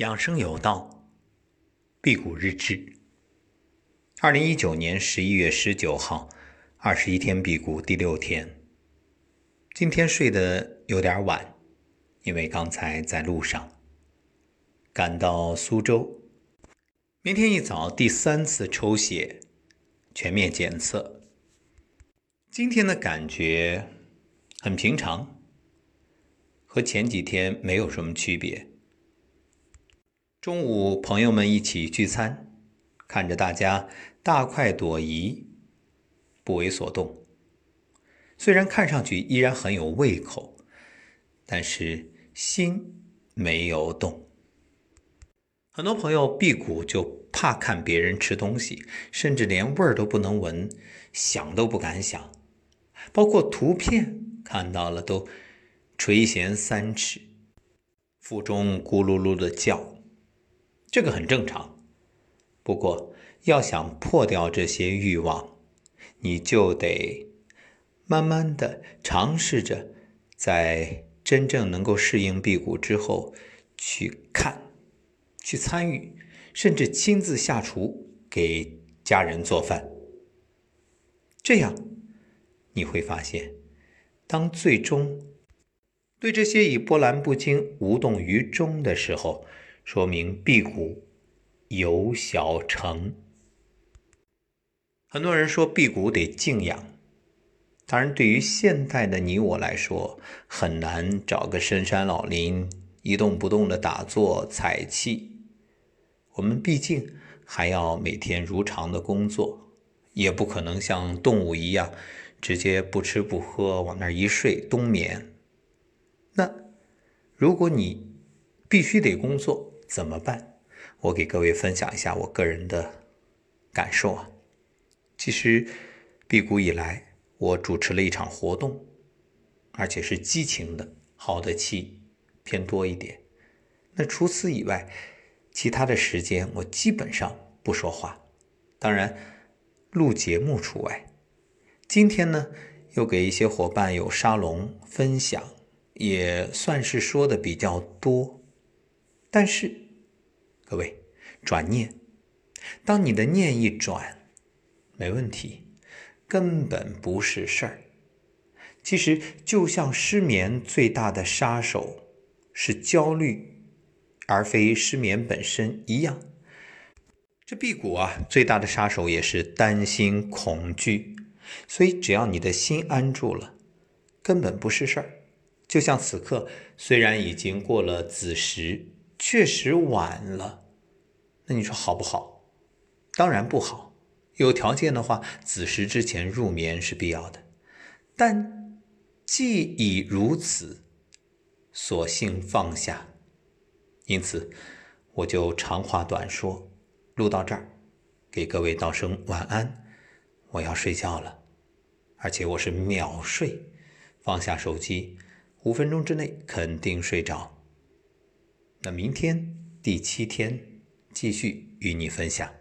养生有道，辟谷日志。二零一九年十一月十九号，二十一天辟谷第六天。今天睡得有点晚，因为刚才在路上赶到苏州。明天一早第三次抽血，全面检测。今天的感觉很平常，和前几天没有什么区别。中午，朋友们一起聚餐，看着大家大快朵颐，不为所动。虽然看上去依然很有胃口，但是心没有动。很多朋友辟谷就怕看别人吃东西，甚至连味儿都不能闻，想都不敢想。包括图片看到了都垂涎三尺，腹中咕噜噜的叫。这个很正常，不过要想破掉这些欲望，你就得慢慢的尝试着，在真正能够适应辟谷之后，去看、去参与，甚至亲自下厨给家人做饭。这样你会发现，当最终对这些已波澜不惊、无动于衷的时候。说明辟谷有小成。很多人说辟谷得静养，当然，对于现代的你我来说，很难找个深山老林一动不动的打坐采气。我们毕竟还要每天如常的工作，也不可能像动物一样直接不吃不喝往那儿一睡冬眠。那如果你必须得工作，怎么办？我给各位分享一下我个人的感受啊。其实，辟谷以来，我主持了一场活动，而且是激情的，好的气偏多一点。那除此以外，其他的时间我基本上不说话，当然录节目除外。今天呢，又给一些伙伴有沙龙分享，也算是说的比较多。但是，各位，转念，当你的念一转，没问题，根本不是事儿。其实，就像失眠最大的杀手是焦虑，而非失眠本身一样。这辟谷啊，最大的杀手也是担心、恐惧。所以，只要你的心安住了，根本不是事儿。就像此刻，虽然已经过了子时。确实晚了，那你说好不好？当然不好。有条件的话，子时之前入眠是必要的。但既已如此，索性放下。因此，我就长话短说，录到这儿，给各位道声晚安。我要睡觉了，而且我是秒睡，放下手机，五分钟之内肯定睡着。那明天第七天，继续与你分享。